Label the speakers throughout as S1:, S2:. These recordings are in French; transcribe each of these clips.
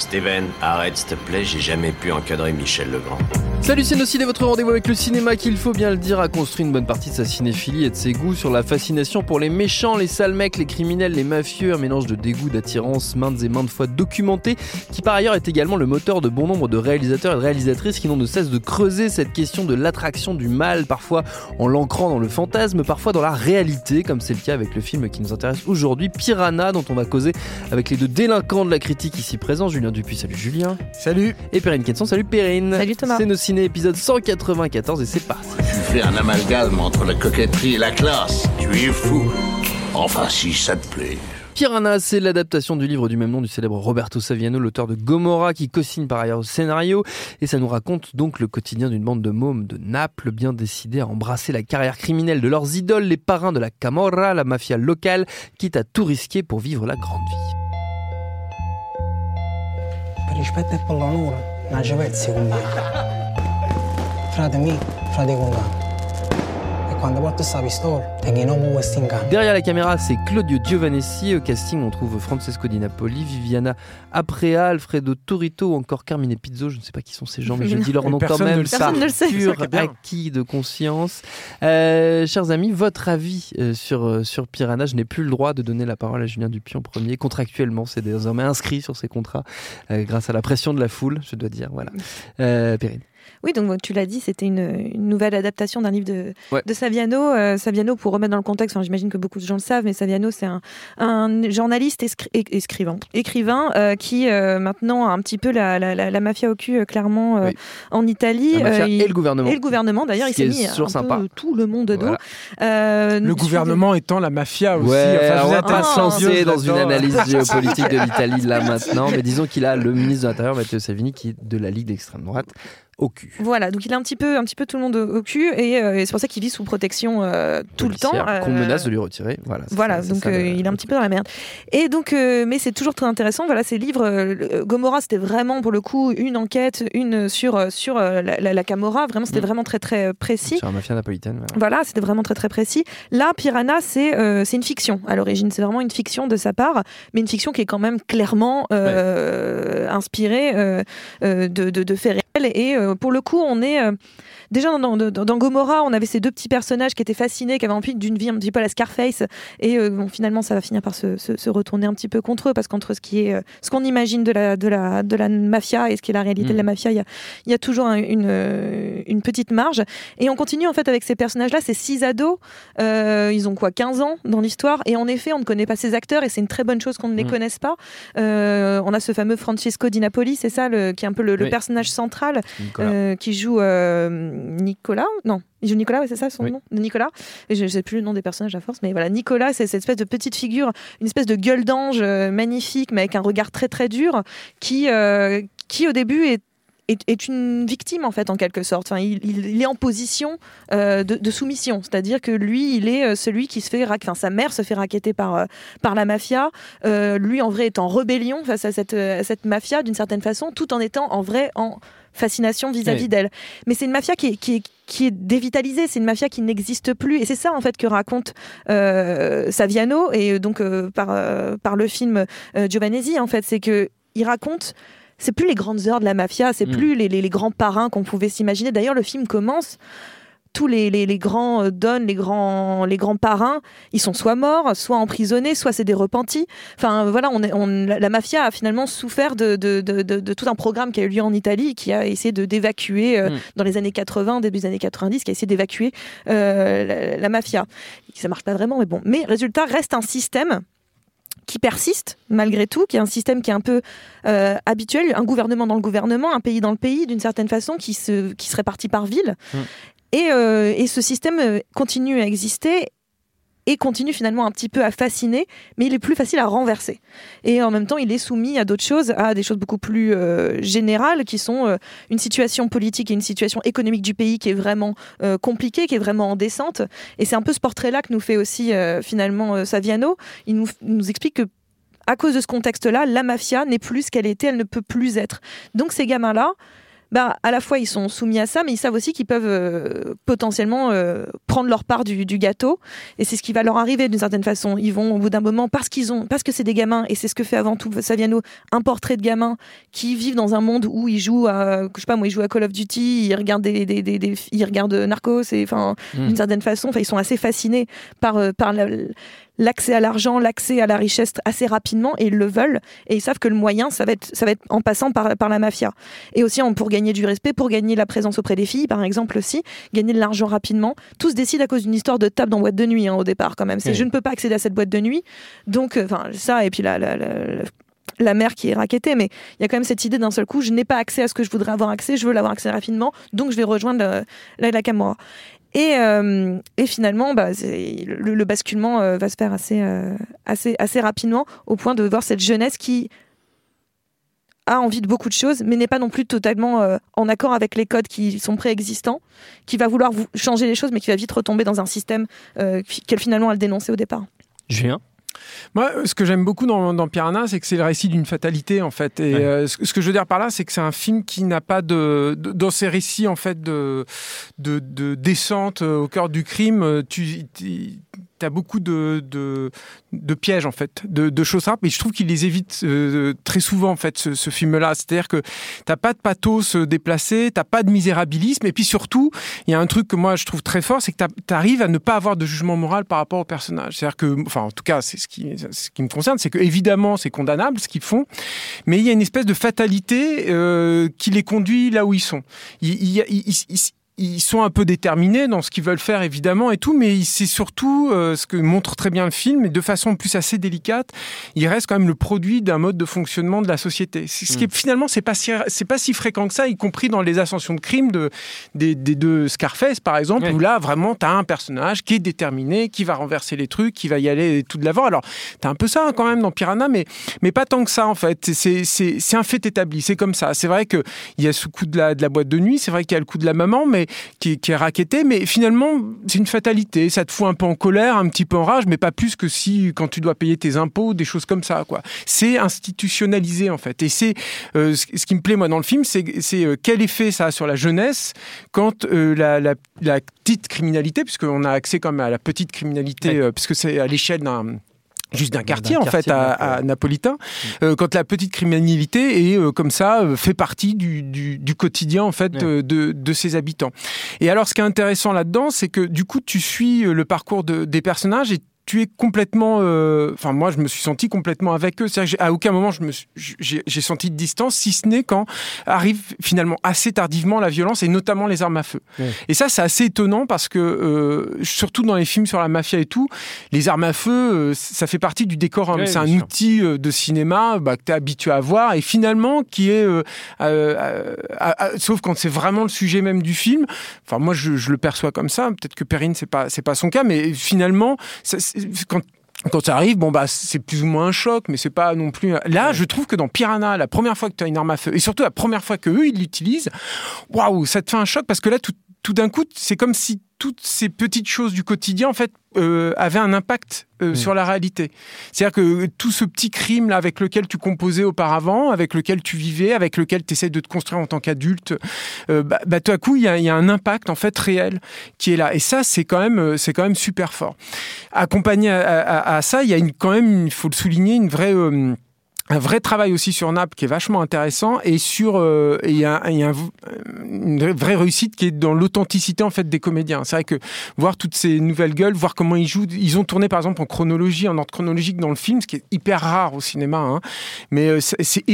S1: Steven, arrête s'il te plaît, j'ai jamais pu encadrer Michel Legrand.
S2: Salut Ciné votre rendez-vous avec le cinéma qu'il faut bien le dire a construit une bonne partie de sa cinéphilie et de ses goûts sur la fascination pour les méchants, les sales mecs, les criminels, les mafieux, un mélange de dégoût, d'attirance maintes et maintes fois documenté, qui par ailleurs est également le moteur de bon nombre de réalisateurs et de réalisatrices qui n'ont de cesse de creuser cette question de l'attraction du mal, parfois en l'ancrant dans le fantasme, parfois dans la réalité, comme c'est le cas avec le film qui nous intéresse aujourd'hui, Piranha, dont on va causer avec les deux délinquants de la critique ici présents, Julien Dupuis, salut Julien.
S3: Salut.
S2: Et Perrine Kenson, salut Perrine.
S4: Salut Thomas.
S2: C'est nos ciné épisode 194 et c'est parti.
S5: Tu fais un amalgame entre la coquetterie et la classe. Tu es fou. Enfin, si ça te plaît.
S2: Piranha, c'est l'adaptation du livre du même nom du célèbre Roberto Saviano, l'auteur de Gomorra, qui co-signe par ailleurs au scénario. Et ça nous raconte donc le quotidien d'une bande de mômes de Naples, bien décidés à embrasser la carrière criminelle de leurs idoles, les parrains de la Camorra, la mafia locale, quitte à tout risquer pour vivre la grande vie. Derrière la caméra, c'est Claudio Giovanessi. Au casting, on trouve Francesco Di Napoli, Viviana Aprea, Alfredo Turito ou encore Carmine Pizzo. Je ne sais pas qui sont ces gens, mais je dis leur nom quand même.
S4: Personne ne le sait.
S2: Pur acquis de conscience. Euh, chers amis, votre avis euh, sur, euh, sur Piranha Je n'ai plus le droit de donner la parole à Julien Dupuis en premier. Contractuellement, c'est désormais inscrit sur ses contrats euh, grâce à la pression de la foule, je dois dire. Voilà. Euh, Perrine.
S4: Oui, donc tu l'as dit, c'était une, une nouvelle adaptation d'un livre de,
S2: Ouais.
S4: de Saviano. Euh, Saviano, pour remettre dans le contexte, enfin, j'imagine que beaucoup de gens le savent, mais Saviano, c'est un, un journaliste escri- écrivain, écrivain euh, qui euh, maintenant a un petit peu la, la, la, la mafia au cul, clairement, euh,
S2: Oui.
S4: en Italie.
S2: La mafia
S4: Euh, il-
S2: et le gouvernement.
S4: Et le gouvernement, d'ailleurs, il s'est
S2: est
S4: mis un
S2: sympa.
S4: peu tout le monde dos.
S2: Voilà.
S4: Euh,
S3: Le gouvernement étant la mafia aussi.
S2: Ouais,
S3: Enfin, vous êtes
S2: dans une analyse géopolitique de l'Italie là maintenant, mais disons qu'il a le ministre de l'Intérieur, Matteo Savini, qui est de la Ligue d'extrême droite, au cul.
S4: Voilà, donc il a un petit peu, un petit peu tout le monde au, au cul et, euh, et c'est pour ça qu'il vit sous protection euh, tout le temps.
S2: Qu'on
S4: euh,
S2: menace de lui retirer. Voilà,
S4: Voilà,
S2: ça,
S4: donc
S2: ça,
S4: il est un petit peu dans la merde. Et donc, mais c'est toujours très intéressant. Voilà, ces livres, Gomorrah, c'était vraiment pour le coup une enquête, une sur sur la, la, la Camorra. Vraiment, c'était
S2: Mm.
S4: vraiment très très précis.
S2: Sur la mafia napolitaine. voilà.
S4: Voilà, c'était vraiment très très précis. Là, Piranha, c'est c'est une fiction à l'origine. C'est vraiment une fiction de sa part, mais une fiction qui est quand même clairement inspirée de, de, de faits réels. Et euh, pour le coup, on est euh, déjà dans, dans, dans Gomorrah, on avait ces deux petits personnages qui étaient fascinés, qui avaient envie d'une vie un petit peu à la Scarface. Et euh, bon, finalement, ça va finir par se, se, se retourner un petit peu contre eux, parce qu'entre ce qui est euh, ce qu'on imagine de la, de, la, de la mafia et ce qui est la réalité
S2: Mm.
S4: de la mafia, il y a, y a toujours un- une, euh, une petite marge. Et on continue en fait avec ces personnages-là, ces six ados. Euh, ils ont quoi, 15 ans dans l'histoire Et en effet, on ne connaît pas ces acteurs et c'est une très bonne chose qu'on ne les
S2: Mm.
S4: connaisse pas. Euh, on a ce fameux Francesco Di Napoli, c'est ça, le, qui est un peu le, le
S2: Oui.
S4: personnage central, euh, qui joue euh, Nicolas Non. Il joue Nicolas, ouais, c'est ça son
S2: Oui.
S4: nom Nicolas. Je ne sais plus le nom des personnages à force, mais voilà, Nicolas, c'est cette espèce de petite figure, une espèce de gueule d'ange euh, magnifique, mais avec un regard très très dur, qui, euh, qui au début est est, une victime en fait en quelque sorte. Enfin, il, est en position euh, de, de soumission, c'est-à-dire que lui, il est celui qui se fait, rac- enfin sa mère se fait raqueter par euh, par la mafia. Euh, lui, en vrai, est en rébellion face à cette à cette mafia d'une certaine façon, tout en étant en vrai en fascination vis-à-vis
S2: Oui.
S4: d'elle. Mais c'est une mafia qui est, qui est qui est dévitalisée, c'est une mafia qui n'existe plus, et c'est ça en fait que raconte euh, Saviano et donc euh, par euh, par le film Giovanesi en fait, c'est que il raconte c'est plus les grandes heures de la mafia, c'est
S2: Mm.
S4: plus les, les- les grands parrains qu'on pouvait s'imaginer. D'ailleurs, le film commence. Tous les, les- les grands euh, dons, les grands, les grands parrains, ils sont soit morts, soit emprisonnés, soit c'est des repentis. Enfin, voilà, on est, on, la, mafia a finalement souffert de, de, de- tout un programme qui a eu lieu en Italie, qui a essayé de d'évacuer euh,
S2: Mm.
S4: dans les années 80, début des années 90, qui a essayé d'évacuer euh, la, la mafia. Ça marche pas vraiment, mais bon. Mais résultat, reste un système qui persiste malgré tout, qui est un système qui est un peu euh, habituel, un gouvernement dans le gouvernement, un pays dans le pays, d'une certaine façon, qui se, qui se répartit par ville.
S2: Mm.
S4: Et, euh, et ce système euh, continue à exister et continue finalement un petit peu à fasciner, mais il est plus facile à renverser. Et en même temps, il est soumis à d'autres choses, à des choses beaucoup plus euh, générales, qui sont une situation politique et une situation économique du pays qui est vraiment compliquée, qui est vraiment en descente. Et c'est un peu ce portrait-là que nous fait aussi finalement Saviano. Il nous, nous explique que à cause de ce contexte-là, la mafia n'est plus ce qu'elle était, elle ne peut plus être. Donc ces gamins-là, bah, à la fois ils sont soumis à ça, mais ils savent aussi qu'ils peuvent euh, potentiellement euh, prendre leur part du, du gâteau. Et c'est ce qui va leur arriver d'une certaine façon. Ils vont au bout d'un moment, parce qu'ils ont, parce que c'est des gamins, et c'est ce que fait avant tout Saviano, un portrait de gamins qui vivent dans un monde où ils jouent à, je sais pas moi, ils jouent à Call of Duty, ils regardent des, des, des, des- ils regardent Narcos, et enfin
S2: Mm.
S4: d'une certaine façon, enfin ils sont assez fascinés par euh, par la- l'accès à l'argent, l'accès à la richesse assez rapidement et ils le veulent et ils savent que le moyen ça va être ça va être en passant par, par la mafia. Et aussi pour gagner du respect, pour gagner la présence auprès des filles par exemple aussi, gagner de l'argent rapidement. Tout se décide à cause d'une histoire de table dans boîte de nuit hein, au départ quand même. C'est
S2: Oui.
S4: je ne peux pas accéder à cette boîte de nuit. Donc euh, enfin ça et puis la, la, la- la- la mère qui est raquettée, mais il y a quand même cette idée d'un seul coup, je n'ai pas accès à ce que je voudrais avoir accès, je veux l'avoir accès rapidement, donc je vais rejoindre le- la, la Camorra. Et, euh, et finalement, bah, le, le basculement euh, va se faire assez, euh, assez, assez rapidement, au point de voir cette jeunesse qui a envie de beaucoup de choses, mais n'est pas non plus totalement en accord avec les codes qui sont préexistants, qui va vouloir vou- changer les choses, mais qui va vite retomber dans un système qu'elle finalement a dénoncé au départ.
S2: Julien?
S3: Moi, ce que j'aime beaucoup dans, dans Piranha, c'est que c'est le récit d'une fatalité, en fait. Et
S2: Ouais.
S3: euh, ce, ce que je veux dire par là, c'est que c'est un film qui n'a pas de, de- dans ses récits, en fait, de, de, de descente euh, au cœur du crime. euh, Tu as beaucoup de, de, de pièges, en fait, de, de choses simples. Et je trouve qu'il les évite euh, très souvent, en fait, ce, ce film-là. C'est-à-dire que t'as pas de pathos déplacé, t'as pas de misérabilisme. Et puis surtout, il y a un truc que moi je trouve très fort, c'est que tu arrives à ne pas avoir de jugement moral par rapport au personnage. C'est-à-dire que, enfin, en tout cas, c'est ce qui, ce qui me concerne, c'est que évidemment c'est condamnable ce qu'ils font, mais il y a une espèce de fatalité euh, qui les conduit là où ils sont. Ils- sont un peu déterminés dans ce qu'ils veulent faire évidemment et tout, mais c'est surtout euh, ce que montre très bien le film et de façon plus assez délicate, il reste quand même le produit d'un mode de fonctionnement de la société. Ce qui est finalement c'est pas si c'est pas si fréquent que ça, y compris dans les ascensions de crimes de des, des deux Scarface par exemple, où là vraiment tu as un personnage qui est déterminé, qui va renverser les trucs, qui va y aller tout de l'avant. Alors tu as un peu ça hein, quand même dans Piranha, mais mais pas tant que ça en fait. C'est un fait établi, c'est comme ça. C'est vrai que il y a ce coup de la de la boîte de nuit, c'est vrai qu'il y a le coup de la maman, mais qui, est- qui est raquetté, mais finalement c'est une fatalité. Ça te fout un peu en colère, un petit peu en rage, mais pas plus que si quand tu dois payer tes impôts, des choses comme ça quoi. C'est institutionnalisé en fait, et c'est euh, ce qui me plaît moi dans le film, c'est euh, quel effet ça a sur la jeunesse quand euh, la, la, la petite criminalité, puisqu'on a accès quand même à la petite criminalité, puisque c'est à l'échelle d'un juste d'un quartier en fait à, à napolitain euh, quand la petite criminalité est euh, comme ça euh, fait partie du, du, du quotidien en fait euh, de, de ses habitants. Et alors ce qui est intéressant là-dedans c'est que du coup tu suis euh, le parcours de, des personnages et tu es complètement, euh, enfin moi je me suis senti complètement avec eux. C'est-à-dire que j'ai- à aucun moment je me j'ai senti de distance, si ce n'est quand arrive finalement assez tardivement la violence et notamment les armes à feu.
S2: Ouais.
S3: Et ça c'est assez étonnant parce que euh, surtout dans les films sur la mafia et tout, les armes à feu, euh, ça fait partie du décor. hein.
S2: Ouais,
S3: c'est un
S2: sûr.
S3: outil euh, de cinéma bah, que tu es habitué à voir et finalement qui est, euh, euh, euh, sauf quand c'est vraiment le sujet même du film. Enfin moi je, je le perçois comme ça. Peut-être que Perrine c'est pas c'est pas son cas, mais finalement ça- quand ça arrive, bah c'est plus ou moins un choc, mais c'est pas non plus. Là, je trouve que dans Piranha, la première fois que tu as une arme à feu, et surtout la première fois que eux ils l'utilisent, waouh, ça te fait un choc parce que là, tout d'un coup, c'est comme si toutes ces petites choses du quotidien, en fait, euh, avaient un impact euh, sur la réalité. C'est-à-dire que tout ce petit crime là avec lequel tu composais auparavant, avec lequel tu vivais, avec lequel tu essaies de te construire en tant qu'adulte, euh, bah, bah, tout à coup, il y, y a un impact en fait réel qui est là. Et ça, c'est quand même, euh, c'est quand même super fort. Accompagné à, à- à ça, il y a une, quand même, il faut le souligner, une vraie euh, un vrai travail aussi sur Naples qui est vachement intéressant et sur euh, et un- une vraie réussite qui est dans l'authenticité en fait des comédiens. C'est vrai que voir toutes ces nouvelles gueules, voir comment ils jouent, ils ont tourné par exemple en chronologie, en ordre chronologique dans le film, ce qui est hyper rare au cinéma, hein. mais euh, c'est-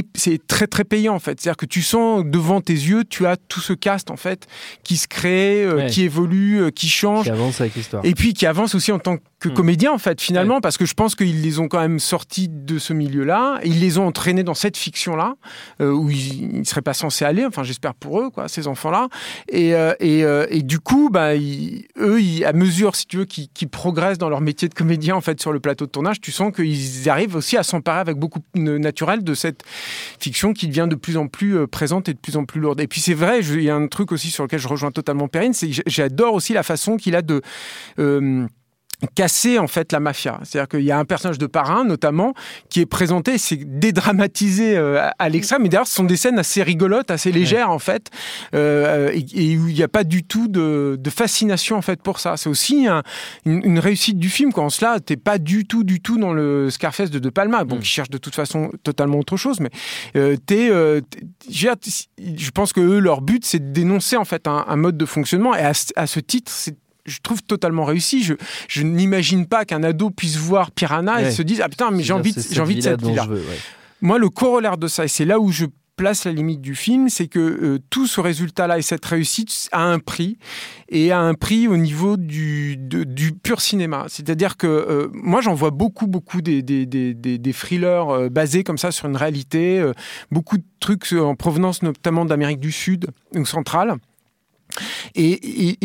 S3: très très payant en fait. C'est-à-dire que tu sens devant tes yeux, tu as tout ce cast en fait qui se crée, euh,
S2: Ouais.
S3: qui évolue, euh, qui change
S2: Qui avance avec l'histoire.
S3: et puis qui avance aussi en tant que que comédiens en fait finalement parce que je pense qu'ils les ont quand même sortis de ce milieu-là, ils les ont entraînés dans cette fiction-là euh, où ils, ne seraient pas censés aller. Enfin, j'espère pour eux, quoi, ces enfants-là. Et, euh, et, euh, et, du coup, bah, eux, à mesure, si tu veux, qu'ils progressent dans leur métier de comédien en fait sur le plateau de tournage, tu sens qu'ils arrivent aussi à s'emparer avec beaucoup de naturel de cette fiction qui devient de plus en plus présente et de plus en plus lourde. Et puis c'est vrai, il y a un truc aussi sur lequel je rejoins totalement Perrine, c'est que j'adore aussi la façon qu'il a de casser en fait la mafia. C'est-à-dire qu'il y a un personnage de parrain notamment qui est présenté, c'est dédramatisé euh, à l'extrême, mais d'ailleurs ce sont des scènes assez rigolotes, assez légères en fait, euh, et, où il n'y a pas du tout de, fascination en fait pour ça. C'est aussi une, réussite du film quand cela, t'es pas du tout du tout dans le Scarface de De Palma, bon, mm. qui cherche de toute façon totalement autre chose, mais euh, t'es, je pense que eux, leur but c'est de dénoncer en fait un, mode de fonctionnement, et à, à ce titre c'est je trouve totalement réussi. Je, je n'imagine pas qu'un ado puisse voir Piranha et se dise ah putain mais j'ai envie, j'ai envie de cette vie Moi, le corollaire de ça, et c'est là où je place la limite du film, c'est que euh, tout ce résultat-là et cette réussite a un prix, et a un prix au niveau du, du pur cinéma. C'est-à-dire que euh, moi, j'en vois beaucoup, beaucoup des, des, des, des thrillers euh, basés comme ça sur une réalité, beaucoup de trucs en provenance notamment d'Amérique du Sud ou centrale. Et,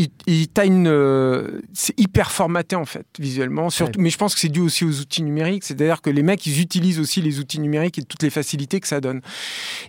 S3: une, euh, c'est hyper formaté en fait visuellement. Surtout, Mais je pense que c'est dû aussi aux outils numériques. C'est-à-dire que les mecs, ils utilisent aussi les outils numériques et toutes les facilités que ça donne.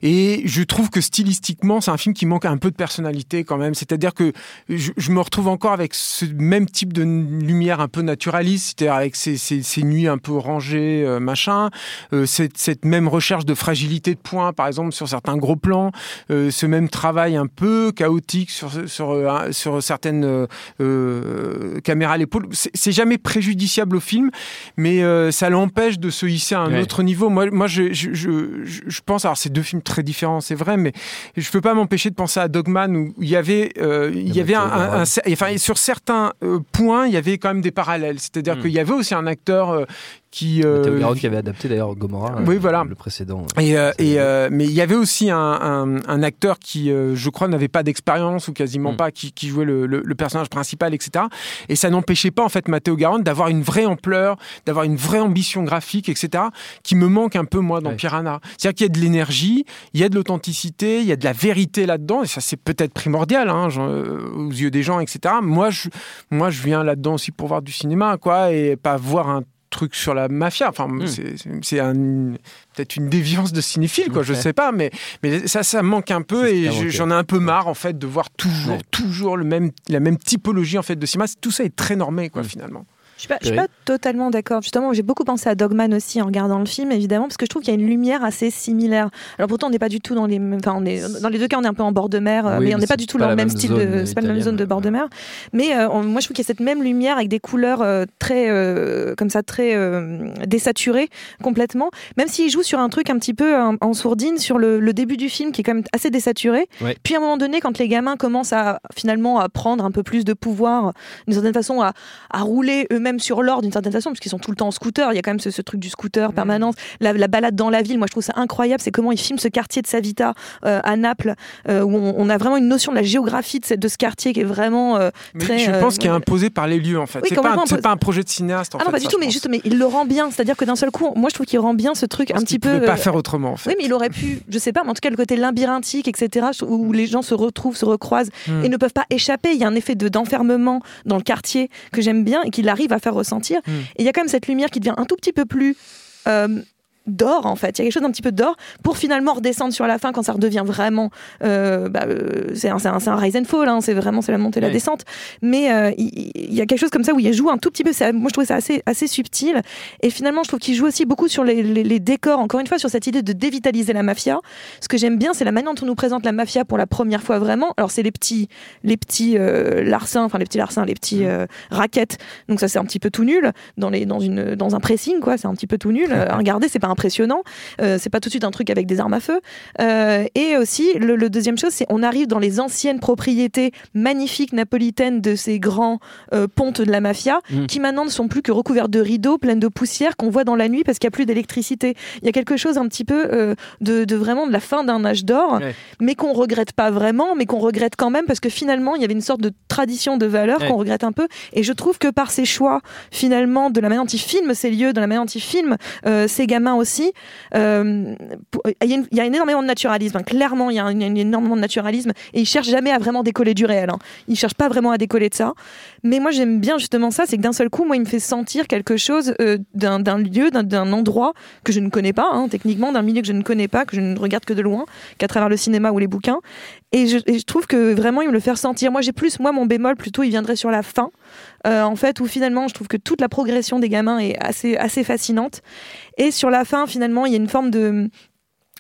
S3: Et je trouve que stylistiquement, c'est un film qui manque un peu de personnalité quand même. C'est-à-dire que je, me retrouve encore avec ce même type de lumière un peu naturaliste, c'est-à-dire avec ces, ces, nuits un peu rangées, euh, machin. Euh, cette, cette, même recherche de fragilité de points, par exemple sur certains gros plans. ce même travail un peu chaotique sur sur, euh, sur certaines euh, euh, caméras à l'épaule. C'est jamais préjudiciable au film, mais ça l'empêche de se hisser à un autre niveau. Moi, moi je, je, je, pense, alors c'est deux films très différents, c'est vrai, mais je peux pas m'empêcher de penser à Dogman où il y avait, il y avait un, enfin, sur certains points, il y avait quand même des parallèles. C'est-à-dire hmm. qu'il y avait aussi un acteur qui
S2: euh, qui avait adapté d'ailleurs Gomorrah
S3: oui, voilà.
S2: le précédent
S3: et, euh, et euh, mais il y avait aussi un, un, un acteur qui euh, je crois n'avait pas d'expérience ou quasiment mm. pas qui, qui jouait le, le, personnage principal etc et ça n'empêchait pas en fait Matteo Garonne d'avoir une vraie ampleur d'avoir une vraie ambition graphique etc qui me manque un peu moi dans Piranha. C'est-à-dire qu'il y a de l'énergie il y a de l'authenticité il y a de la vérité là-dedans et ça c'est peut-être primordial hein, aux yeux des gens etc moi je moi je viens là-dedans aussi pour voir du cinéma quoi et pas voir un truc sur la mafia. Enfin, hmm. c'est peut-être une déviance de cinéphile, quoi. Je sais pas, mais mais ça, ça manque un peu et j'en ai un peu marre en fait de voir toujours, toujours le même, la même typologie en fait de cinéma. Tout ça est très normé, quoi, hmm. finalement.
S4: Je ne suis, pas totalement d'accord. Justement, j'ai beaucoup pensé à Dogman aussi en regardant le film, évidemment, parce que je trouve qu'il y a une lumière assez similaire. Alors pourtant, on n'est pas du tout dans les, enfin, on est dans les deux cas, on est un peu en bord de mer, mais on n'est pas du tout dans le même style de, c'est pas la même zone de bord de mer. Mais euh, moi, je trouve qu'il y a cette même lumière avec des couleurs euh, très, euh, comme ça, très désaturées complètement. Même s'il joue sur un truc un petit peu en, sourdine sur le, début du film, qui est quand même assez désaturé. Puis à un moment donné, quand les gamins commencent à finalement à prendre un peu plus de pouvoir, d'une certaine façon, à, à rouler eux-mêmes sur l'or d'une certaine façon, parce qu'ils sont tout le temps en scooter. Il y a quand même ce, truc du scooter mmh. permanent. La, balade dans la ville, moi je trouve ça incroyable. C'est comment ils filment ce quartier de Savita euh, à Naples, euh, où on, a vraiment une notion de la géographie de, de ce quartier qui est vraiment euh, très.
S3: Je pense qu'il est imposé par les lieux en fait. c'est pas, pas, un projet de cinéaste. En
S4: ah non, pas du tout, mais juste, mais il le rend bien. C'est-à-dire que d'un seul coup, moi je trouve qu'il rend bien ce truc un petit peu.
S3: Il ne pas faire autrement en fait.
S4: Oui, mais il aurait pu, je sais pas, mais en tout cas le côté labyrinthique, etc., où les gens se retrouvent, se recroisent mmh. et ne peuvent pas échapper. Il y a un effet de d'enfermement dans le quartier que j'aime bien et qu'il arrive à faire ressentir. Mmh. Et il y a quand même cette lumière qui devient un tout petit peu plus euh, d'or en fait. Il y a quelque chose d'un petit peu d'or pour finalement redescendre sur la fin quand ça redevient vraiment. Euh, bah, euh, c'est un, un, un, rise and fall, hein, c'est vraiment c'est la montée et la descente. Mais euh, il y, a quelque chose comme ça où il joue un tout petit peu. Moi je trouvais ça assez, assez subtil. Et finalement je trouve qu'il joue aussi beaucoup sur les, les, décors, encore une fois sur cette idée de dévitaliser la mafia. Ce que j'aime bien c'est la manière dont on nous présente la mafia pour la première fois vraiment. Alors c'est les petits, les petits larcins, enfin les petits larcins, les petits mmh. raquettes. Donc ça c'est un petit peu tout nul dans, les, dans, une, dans un pressing quoi, c'est un petit peu tout nul. regardez, c'est pas impressionnant. Euh, c'est pas tout de suite un truc avec des armes à feu. Euh, et aussi, le, le deuxième chose, c'est on arrive dans les anciennes propriétés magnifiques napolitaines de ces grands euh, pontes de la mafia,
S2: Mm.
S4: qui maintenant ne sont plus que recouvertes de rideaux, pleines de poussière qu'on voit dans la nuit parce qu'il n'y a plus d'électricité. Il y a quelque chose un petit peu euh, de, de vraiment de la fin d'un âge d'or,
S2: Ouais.
S4: mais qu'on regrette pas vraiment, mais qu'on regrette quand même parce que finalement il y avait une sorte de tradition de valeurs
S2: Ouais.
S4: qu'on regrette un peu. Et je trouve que par ses choix, finalement, de la manière dont il filme ces lieux, de la manière dont il filme euh, ces gamins euh, il y, a énormément de naturalisme. hein. Clairement, il y a énormément de naturalisme et il cherche jamais à vraiment décoller du réel. Hein. Il cherche pas vraiment à décoller de ça. Mais moi, j'aime bien justement ça, c'est que d'un seul coup, moi, il me fait sentir quelque chose euh, d'un lieu, d'un- d'un endroit que je ne connais pas, hein, techniquement, d'un milieu que je ne connais pas, que je ne regarde que de loin, qu'à travers le cinéma ou les bouquins. Et je, et je trouve que vraiment, il me le fait ressentir. Moi, j'ai plus, moi, mon bémol plutôt, il viendrait sur la fin, euh, en fait, où finalement, je trouve que toute la progression des gamins est assez, assez fascinante. Et sur la fin, finalement, il y a une forme de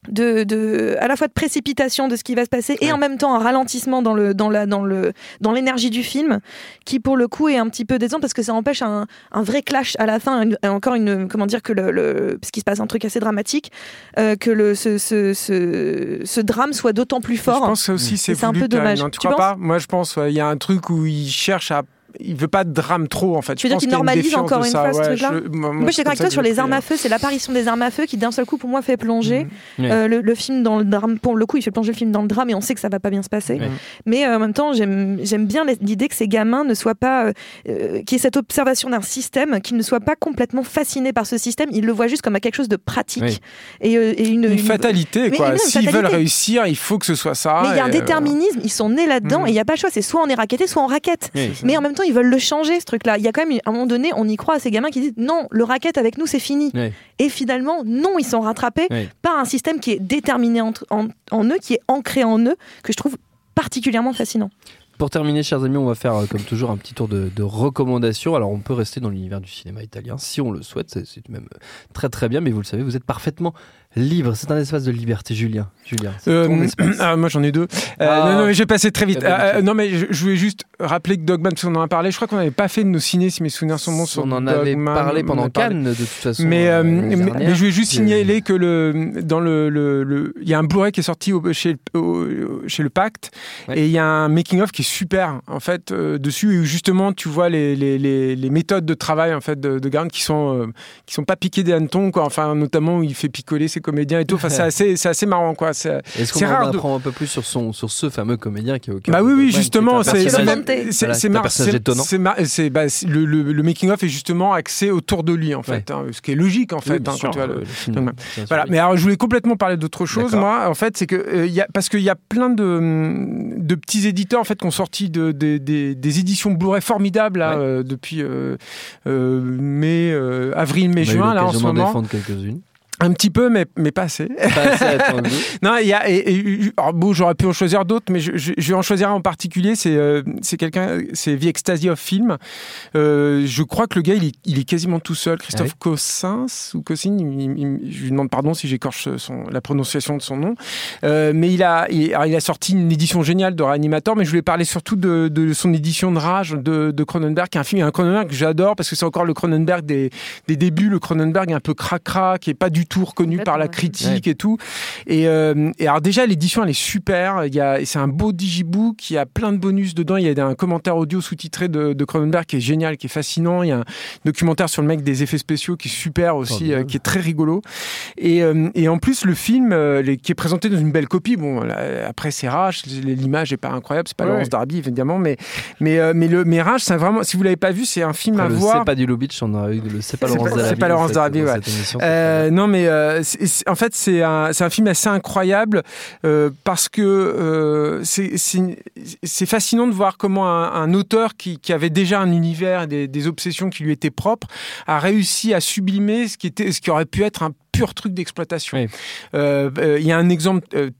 S4: de, de, à la fois de précipitation de ce qui va se passer et en même temps un ralentissement dans le dans la dans le dans l'énergie du film qui pour le coup est un petit peu décevant parce que ça empêche un, un vrai clash à la fin une- encore une comment dire que le, le parce qu'il se passe un truc assez dramatique euh, que le ce, ce, ce, ce drame soit d'autant plus fort.
S3: Je pense aussi c'est
S4: un peu dommage.
S3: Non, tu,
S4: Tu
S3: crois pas? Moi je pense ouais, il y a un truc où il cherche à il veut pas de drame trop en fait.
S4: Tu veux dire qu'il
S3: qu'il une
S4: normalise encore une fois ce truc-là
S3: moi,
S4: je suis toi sur les armes à
S3: feu.
S4: c'est l'apparition des armes à feu qui d'un seul coup pour moi fait plonger
S3: Mhm.
S4: euh, le, film dans le drame. Pour le coup, il fait plonger le film dans le drame et on sait que ça va pas bien se passer. Mais euh, en même temps, j'aime bien l'idée que ces gamins ne soient pas, euh, qu'il y ait cette observation d'un système, qu'ils ne soient pas complètement fascinés par ce système. Ils le voient juste comme à quelque chose de pratique
S2: Oui.
S4: et, et une,
S3: Une
S4: une-
S3: fatalité
S4: Mais
S3: quoi.
S4: une
S3: S'ils veulent réussir, il faut que ce soit ça.
S4: Mais il y a un
S3: euh,
S4: déterminisme, ils sont nés là-dedans
S3: Mhm.
S4: et il n'y a pas le choix, c'est soit on est raquetté, soit on raquette.
S2: Oui.
S4: Mais en même temps, ils veulent le changer, ce truc-là. Il y a quand même, à un moment donné, on y croit à ces gamins qui disent non, le racket avec nous, c'est fini.
S2: Ouais.
S4: Et finalement, non, ils sont rattrapés
S2: Ouais.
S4: par un système qui est déterminé en, en- en eux, qui est ancré en eux, que je trouve particulièrement fascinant.
S2: Pour terminer, chers amis, on va faire euh, comme toujours un petit tour de, de recommandations. Alors, on peut rester dans l'univers du cinéma italien si on le souhaite, c'est c'est même euh, très très bien, mais vous le savez, vous êtes parfaitement libre. C'est un espace de liberté, Julien. Julien,
S3: Euh, ah, moi j'en ai deux. Euh,
S2: Ah.
S3: non, non, mais je vais passer très vite.
S2: Comme d'habitude.
S3: Euh, non, mais je, je voulais juste rappeler que Dogman, parce qu'on en a parlé, je crois qu'on n'avait pas fait de nos ciné, si mes souvenirs sont bons, sur
S2: on en avait
S3: Dogman.
S2: parlé pendant. Cannes, de toute façon.
S3: Mais,
S2: euh,
S3: je vais juste signaler que le, dans le, le, le- il y a un Blu-ray qui est sorti au- chez, au- chez le Pacte
S2: Ouais.
S3: et il y a un making-of qui est super en fait dessus où justement tu vois les, les, les, les méthodes de travail en fait de, de Garn qui sont qui sont pas piquées des hannetons quoi. Enfin notamment où il fait picoler ses comédiens et tout. Enfin c'est assez c'est assez marrant quoi. C'est-
S2: Est-ce qu'on en
S3: rare de-
S2: apprend un peu plus sur, son, sur ce fameux comédien qui est au cœur
S3: Bah oui, oui, justement, c'est c'est c'est- bah, c'est- le, le, le making of est justement axé autour de lui en fait, hein, ce qui est logique en fait hein,
S2: sûr,
S3: quand tu le-
S2: film,
S3: Voilà, mais alors je voulais complètement parler d'autre chose, moi, en fait, c'est que euh, il y a, parce qu'il y a plein de, de petits éditeurs en fait qui ont sorti de, de- des- des éditions Blu-ray formidables là,
S2: Ouais.
S3: euh, depuis euh, mai, avril, mai, juin là en ce moment,
S2: quelques-unes.
S3: Un petit peu, mais, mais pas assez.
S2: Pas assez attendu.
S3: Non, il y a. Et, et- alors, bon, j'aurais pu en choisir d'autres, mais je, je- je vais en choisir un en particulier. C'est euh, c'est quelqu'un, c'est The Ecstasy of Film. Euh, je crois que le gars, il est, il est quasiment tout seul. Christophe
S2: Ah
S3: Cossins ou il- je lui demande pardon si j'écorche la prononciation de son nom. Euh, mais il a, il, a sorti une édition géniale de Reanimator. Mais je voulais parler surtout de, de son édition de Rage de, de Cronenberg, qui est un film, un Cronenberg que j'adore parce que c'est encore le Cronenberg des, des débuts, le Cronenberg un peu cracra, qui est pas du tout reconnu par la
S4: ouais.
S3: critique et tout. Et, euh, et alors déjà l'édition elle est super. Il y a, et c'est un beau digibook. Il y a plein de bonus dedans. Il y a un commentaire audio sous-titré de, de Cronenberg qui est génial, qui est fascinant. Il y a un documentaire sur le mec des effets spéciaux qui est super aussi, euh, qui est très rigolo. Et, euh, et en plus le film euh, les- qui est présenté dans une belle copie. Bon là, après c'est Rage, l'image est pas incroyable, c'est pas
S2: Ouais.
S3: Laurence Darby évidemment, mais mais euh, mais le mais Rage c'est vraiment si vous l'avez pas vu c'est un film
S2: Après,
S3: à
S2: le
S3: voir.
S2: C'est pas du Lubitsch, on a eu le C'est pas Laurence
S3: pas-
S2: Darabi.
S3: c'est pas Laurence
S2: dans
S3: ouais. Euh, non, mais euh, c'est- c'est- en fait, c'est un, film assez incroyable euh, parce que euh, c'est- fascinant de voir comment un, un auteur qui, qui avait déjà un univers, et des, des obsessions qui lui étaient propres, a réussi à sublimer ce qui, était, ce qui aurait pu être un pur truc d'exploitation.
S2: Oui.
S3: Euh, euh, Il y a un exemple. euh,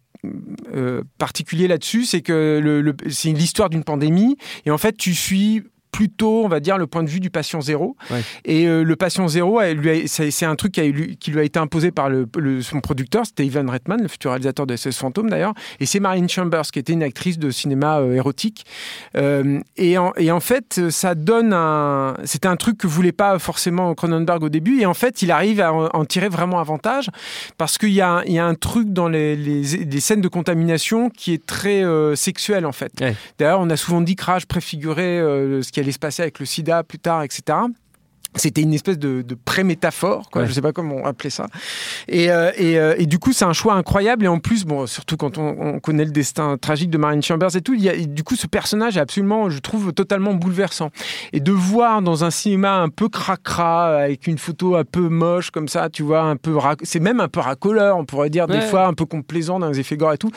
S3: euh, particulier là-dessus, c'est que le, le- c'est l'histoire d'une pandémie et en fait tu suis plutôt, on va dire, le point de vue du patient zéro.
S2: Ouais.
S3: Et euh, le patient zéro, c'est un truc qui, a eu- qui lui a été imposé par le, le- son producteur, c'était Ivan Reitman, le futur réalisateur de SS Fantôme d'ailleurs. Et c'est Marlene Chambers, qui était une actrice de cinéma euh, érotique. Euh, et, en, et en fait, ça donne un. C'était un truc que voulait pas forcément Cronenberg au début. Et en fait, il arrive à en, en tirer vraiment avantage parce qu'il y, a un- il y a un truc dans les, les- les scènes de contamination qui est très sexuel en fait.
S2: Ouais.
S3: D'ailleurs, on a souvent dit que Rage préfigurait ce qui allait se passer avec le sida plus tard, etc. C'était une espèce de, de pré-métaphore, quoi.
S2: Ouais.
S3: Je sais pas comment on appelait ça. Et, euh, et, euh, et du coup, c'est un choix incroyable. Et en plus, bon, surtout quand on, on connaît le destin tragique de Marine Chambers et tout, il y a, et du coup, ce personnage est absolument, je trouve, totalement bouleversant. Et de voir dans un cinéma un peu cracra, avec une photo un peu moche comme ça, tu vois, un peu, rac- c'est même un peu racoleur, on pourrait dire des fois, un peu complaisant dans les effets gore et tout.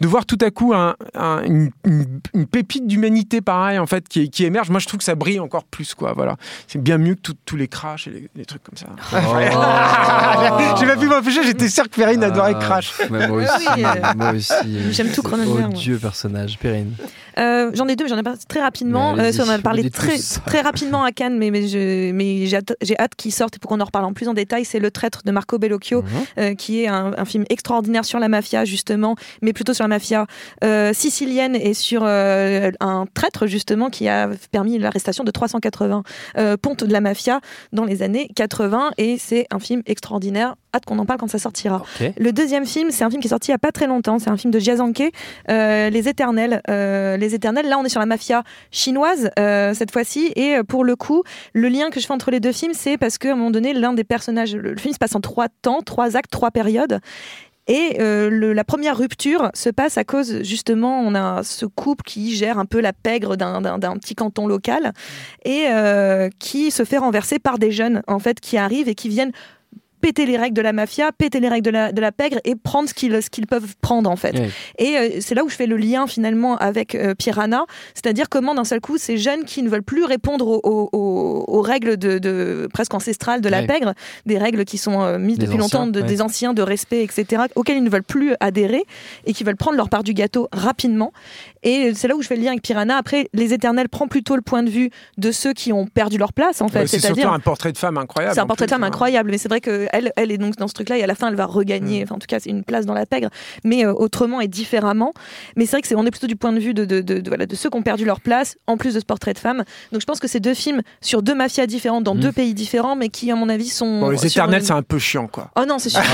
S3: De voir tout à coup un- un- une, une- une pépite d'humanité pareil, en fait, qui, qui émerge. Moi, je trouve que ça brille encore plus, quoi. Voilà. C'est bien mieux que tout- tous les crashs et les, les trucs comme ça. J'ai pas pu m'empêcher, j'étais sûr que Perrine adorait Crash.
S2: Ah, mais moi aussi,
S4: euh,
S2: moi aussi.
S4: j'aime tout Cronenberg, moi.
S2: Odieux personnage, Perrine.
S4: Euh, j'en ai deux, mais j'en ai pas très rapidement. Euh, on en a parlé très, rapidement à Cannes, mais, mais, je- mais j'ai hâte, hâte qu'il sorte et pour qu'on en reparle en plus en détail. C'est Le Traître de Marco Bellocchio,
S2: Mhm.
S4: euh, qui est un, un film extraordinaire sur la mafia, justement, mais plutôt sur la mafia euh, sicilienne et sur euh, un traître, justement, qui a permis l'arrestation de 380 euh, pontes de la mafia dans les années 80. Et c'est un film extraordinaire. Hâte qu'on en parle quand ça sortira. Le deuxième film, c'est un film qui est sorti il n'y a pas très longtemps. C'est un film de Jiazanke, euh, Les Éternels. Euh, les Éternels, là, on est sur la mafia chinoise euh, cette fois-ci. Et euh, pour le coup, le lien que je fais entre les deux films, c'est parce qu'à un moment donné, l'un des personnages, le film se passe en trois temps, trois actes, trois périodes. Et euh, la première rupture se passe à cause, justement, on a ce couple qui gère un peu la pègre d'un petit canton local et euh, qui se fait renverser par des jeunes, en fait, qui arrivent et qui viennent péter les règles de la mafia, péter les règles de la, de la pègre et prendre ce qu'ils ce qu'ils peuvent prendre en fait. Et euh, c'est là où je fais le lien finalement avec euh, Piranha, c'est-à-dire comment d'un seul coup ces jeunes qui ne veulent plus répondre aux, aux- règles de, de- presque ancestrales de la pègre, des règles qui sont euh, mises
S2: Des
S4: depuis longtemps, de- des anciens de respect, etc., auxquels ils ne veulent plus adhérer et qui veulent prendre leur part du gâteau rapidement. Et c'est là où je fais le lien avec Piranha. Après, Les Éternels prend plutôt le point de vue de ceux qui ont perdu leur place en fait,
S3: c'est surtout un portrait de femme incroyable.
S4: c'est un portrait de femme
S3: hein.
S4: incroyable, mais c'est vrai qu'elle elle est donc dans ce truc-là et à la fin elle va regagner, enfin en tout cas c'est une place dans la pègre, mais euh, autrement et différemment. Mais c'est vrai que c'est on est plutôt du point de vue de, de, de- de- voilà, de ceux qui ont perdu leur place, en plus de ce portrait de femme. Donc je pense que c'est deux films sur deux mafias différentes dans
S2: Mm.
S4: deux pays différents, mais qui à mon avis sont.
S3: Bon, les éternels,
S4: une-
S3: c'est un peu chiant, quoi.
S4: Oh non, c'est sublime,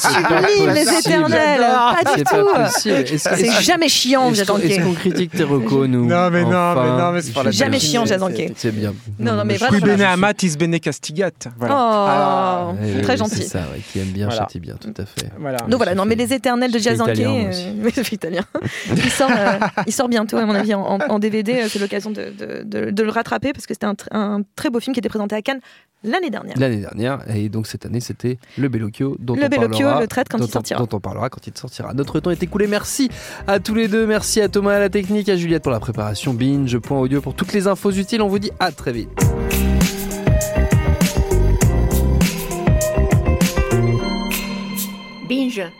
S4: c'est sublime les éternels, pas du tout. C'est jamais chiant,
S2: Est-ce qu'on
S4: Jazanké.
S2: est-ce qu'on critique tes recos, nous
S3: Non, mais non, mais non, mais c'est pas la
S4: Jamais
S3: peine.
S4: chiant,
S3: C'est-
S4: Jazanké.
S2: C'est bien.
S4: Non, non, mais vraiment, voilà.
S3: bene amat, is bene castigat. Voilà.
S2: Ouais,
S4: très gentil.
S2: C'est ça, ouais, qui aime bien,
S3: Voilà.
S2: châtie bien, tout à fait.
S3: Voilà.
S4: Donc voilà, non mais les éternels de Jazanké,
S2: italien,
S4: euh, oui, italien. il, sort, euh, il sort bientôt à mon avis en, DVD, euh, c'est l'occasion de, de- de- de le rattraper parce que c'était un, tr- un très beau film qui était présenté à Cannes l'année dernière.
S2: L'année dernière, et donc cette année, c'était le Bellocchio dont
S4: Le
S2: on
S4: Bellocchio,
S2: parlera.
S4: le traître quand
S2: dont
S4: il
S2: on-
S4: sortira.
S2: Dont on parlera quand il sortira. Notre temps est écoulé. Merci à tous les deux. Merci à Thomas à la technique, à Juliette pour la préparation. Binge, point audio pour toutes les infos utiles. On vous dit à très vite.
S6: 病人